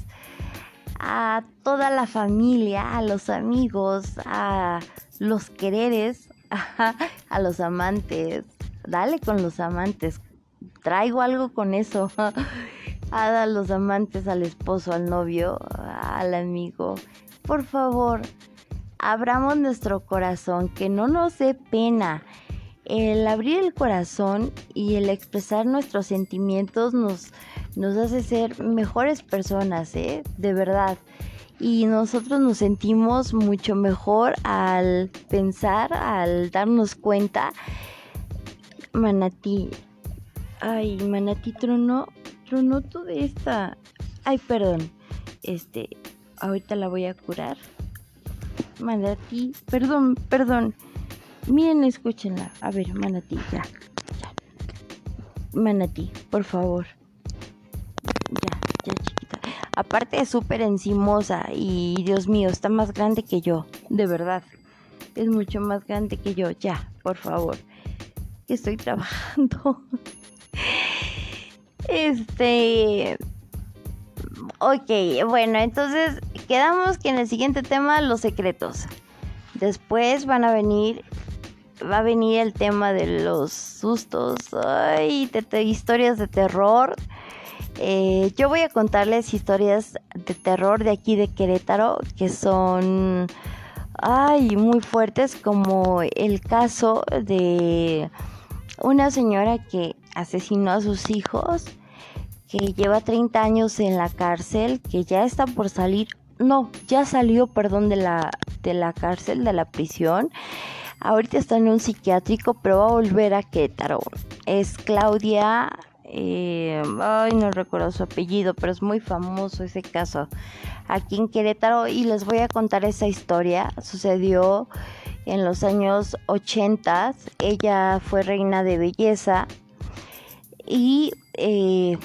a toda la familia, a los amigos, a los quereres, a, los amantes. Dale con los amantes. Traigo algo con eso. A los amantes, al esposo, al novio, al amigo. Por favor, abramos nuestro corazón, que no nos dé pena. El abrir el corazón y el expresar nuestros sentimientos nos, hace ser mejores personas, ¿eh? De verdad. Y nosotros nos sentimos mucho mejor al pensar, al darnos cuenta. Manatí. Ay, Manatí tronó, tronó toda esta. Ay, perdón. Este, ahorita la voy a curar. Manatí, perdón, perdón. Miren, escúchenla. A ver, Manatí, ya, ya. Manatí, por favor. Ya, ya, chiquita. Aparte es súper encimosa y Dios mío, está más grande que yo, de verdad. Es mucho más grande que yo. Ya, por favor. Estoy trabajando. este... Ok, bueno, entonces quedamos que en el siguiente tema los secretos. Después van a venir, va a venir el tema de los sustos, ay, historias de terror. Eh, yo voy a contarles historias de terror de aquí de Querétaro que son, ay, muy fuertes, como el caso de una señora que asesinó a sus hijos que lleva 30 años en la cárcel, que ya está por salir no, ya salió, perdón, de la, de la cárcel, de la prisión. Ahorita está en un psiquiátrico, pero va a volver a Querétaro. Es Claudia, eh, ay, no recuerdo su apellido, pero es muy famoso ese caso aquí en Querétaro y les voy a contar esa historia. Sucedió en los años 80. Ella fue reina de belleza y eh,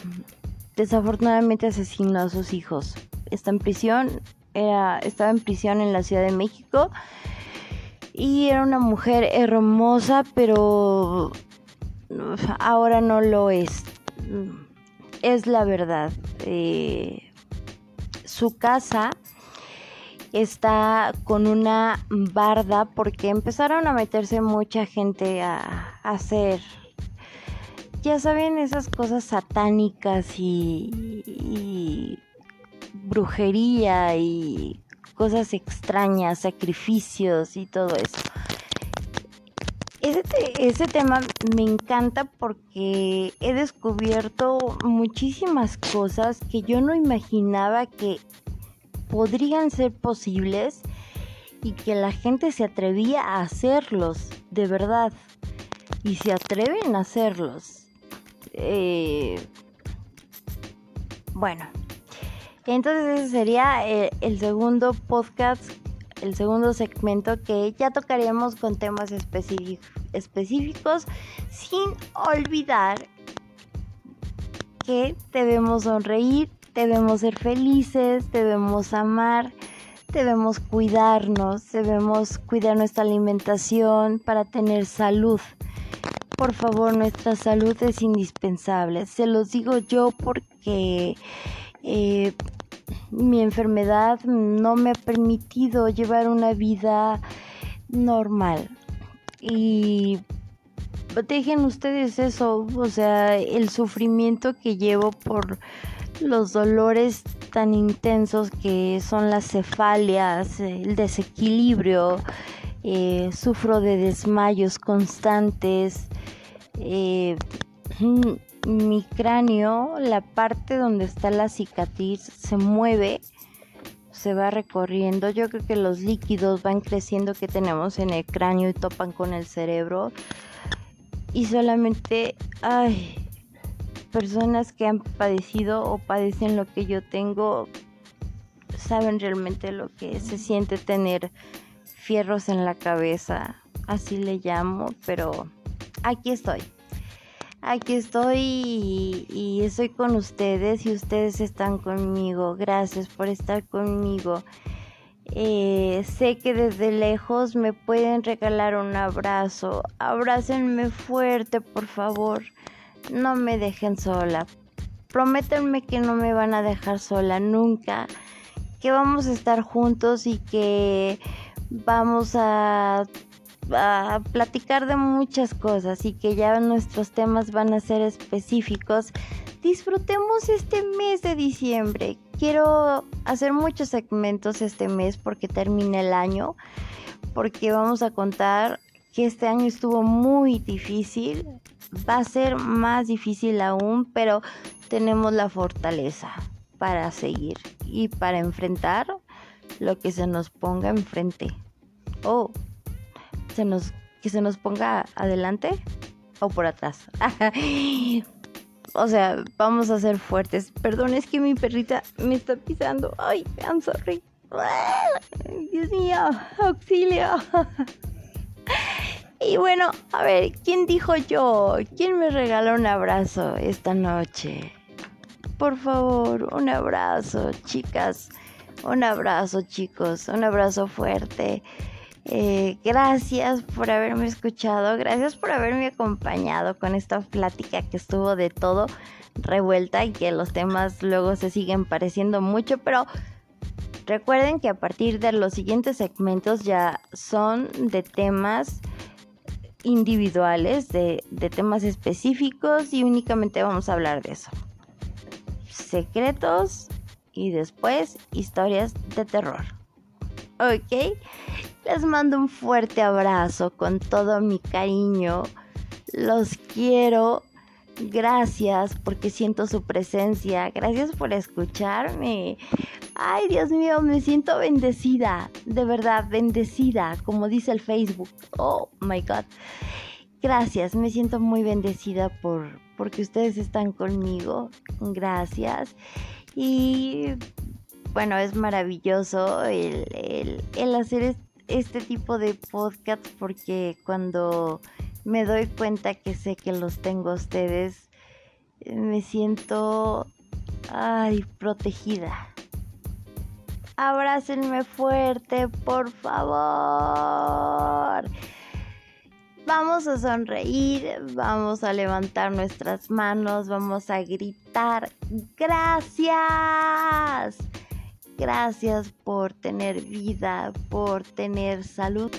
desafortunadamente asesinó a sus hijos está en prisión, era, estaba en prisión en la Ciudad de México Y era una mujer hermosa, pero ahora no lo es. Es la verdad. Eh, su casa está con una barda porque empezaron a meterse mucha gente a, hacer, ya saben, esas cosas satánicas y, brujería y cosas extrañas, sacrificios y todo eso. ese, tema me encanta porque he descubierto muchísimas cosas que yo no imaginaba que podrían ser posibles y que la gente se atrevía a hacerlos, de verdad. Y se atreven a hacerlos. Eh, bueno, entonces ese sería el, eh, el segundo podcast, el segundo segmento que ya tocaremos con temas específicos sin olvidar que debemos sonreír debemos ser felices, debemos amar, debemos cuidarnos, debemos cuidar nuestra alimentación para tener salud. Por favor, nuestra salud es indispensable. Se los digo yo porque eh, mi enfermedad no me ha permitido llevar una vida normal. Y dejen ustedes eso, o sea, el sufrimiento que llevo por los dolores tan intensos que son las cefalias, el desequilibrio, eh, sufro de desmayos constantes, eh, mi cráneo, la parte donde está la cicatriz se mueve, se va recorriendo, yo creo que los líquidos van creciendo que tenemos en el cráneo y topan con el cerebro. Y solamente, ay, personas que han padecido o padecen lo que yo tengo saben realmente lo que se siente tener fierros en la cabeza, así le llamo, pero aquí estoy. Aquí estoy y, estoy con ustedes y ustedes están conmigo. Gracias por estar conmigo. Eh, sé que desde lejos me pueden regalar un abrazo. Abrácenme fuerte, por favor no me dejen sola. Prométanme que no me van a dejar sola nunca, que vamos a estar juntos y que vamos a, a platicar de muchas cosas y que ya nuestros temas van a ser específicos. Disfrutemos este mes de diciembre. Quiero hacer muchos segmentos este mes porque termina el año, porque vamos a contar que este año estuvo muy difícil va a ser más difícil aún, pero tenemos la fortaleza para seguir y para enfrentar lo que se nos ponga enfrente. O se nos, que se nos ponga adelante o por atrás. o sea, vamos a ser fuertes. Perdón, es que mi perrita me está pisando. Ay, I'm sorry. Dios mío, auxilio. Y bueno, a ver, ¿quién dijo yo? ¿Quién me regaló un abrazo esta noche? Por favor, un abrazo, chicas. Un abrazo, chicos. Un abrazo fuerte. Eh, gracias por haberme escuchado. Gracias por haberme acompañado con esta plática que estuvo de todo revuelta y que los temas luego se siguen pareciendo mucho, pero recuerden que a partir de los siguientes segmentos ya son de temas individuales de, temas específicos y únicamente vamos a hablar de eso. Secretos y después historias de terror. ¿Ok? Les mando un fuerte abrazo con todo mi cariño. Los quiero. Gracias porque siento su presencia. Gracias por escucharme. Ay, Dios mío, me siento bendecida. De verdad, bendecida, como dice el Facebook. Oh, my God. Gracias, me siento muy bendecida por porque ustedes están conmigo. Gracias. Y bueno, es maravilloso el, el hacer este tipo de podcast porque cuando me doy cuenta que sé que los tengo a ustedes, me siento ay, protegida abrácenme fuerte, por favor. Vamos a sonreír, vamos a levantar nuestras manos, vamos a gritar, gracias. Gracias por tener vida, por tener salud.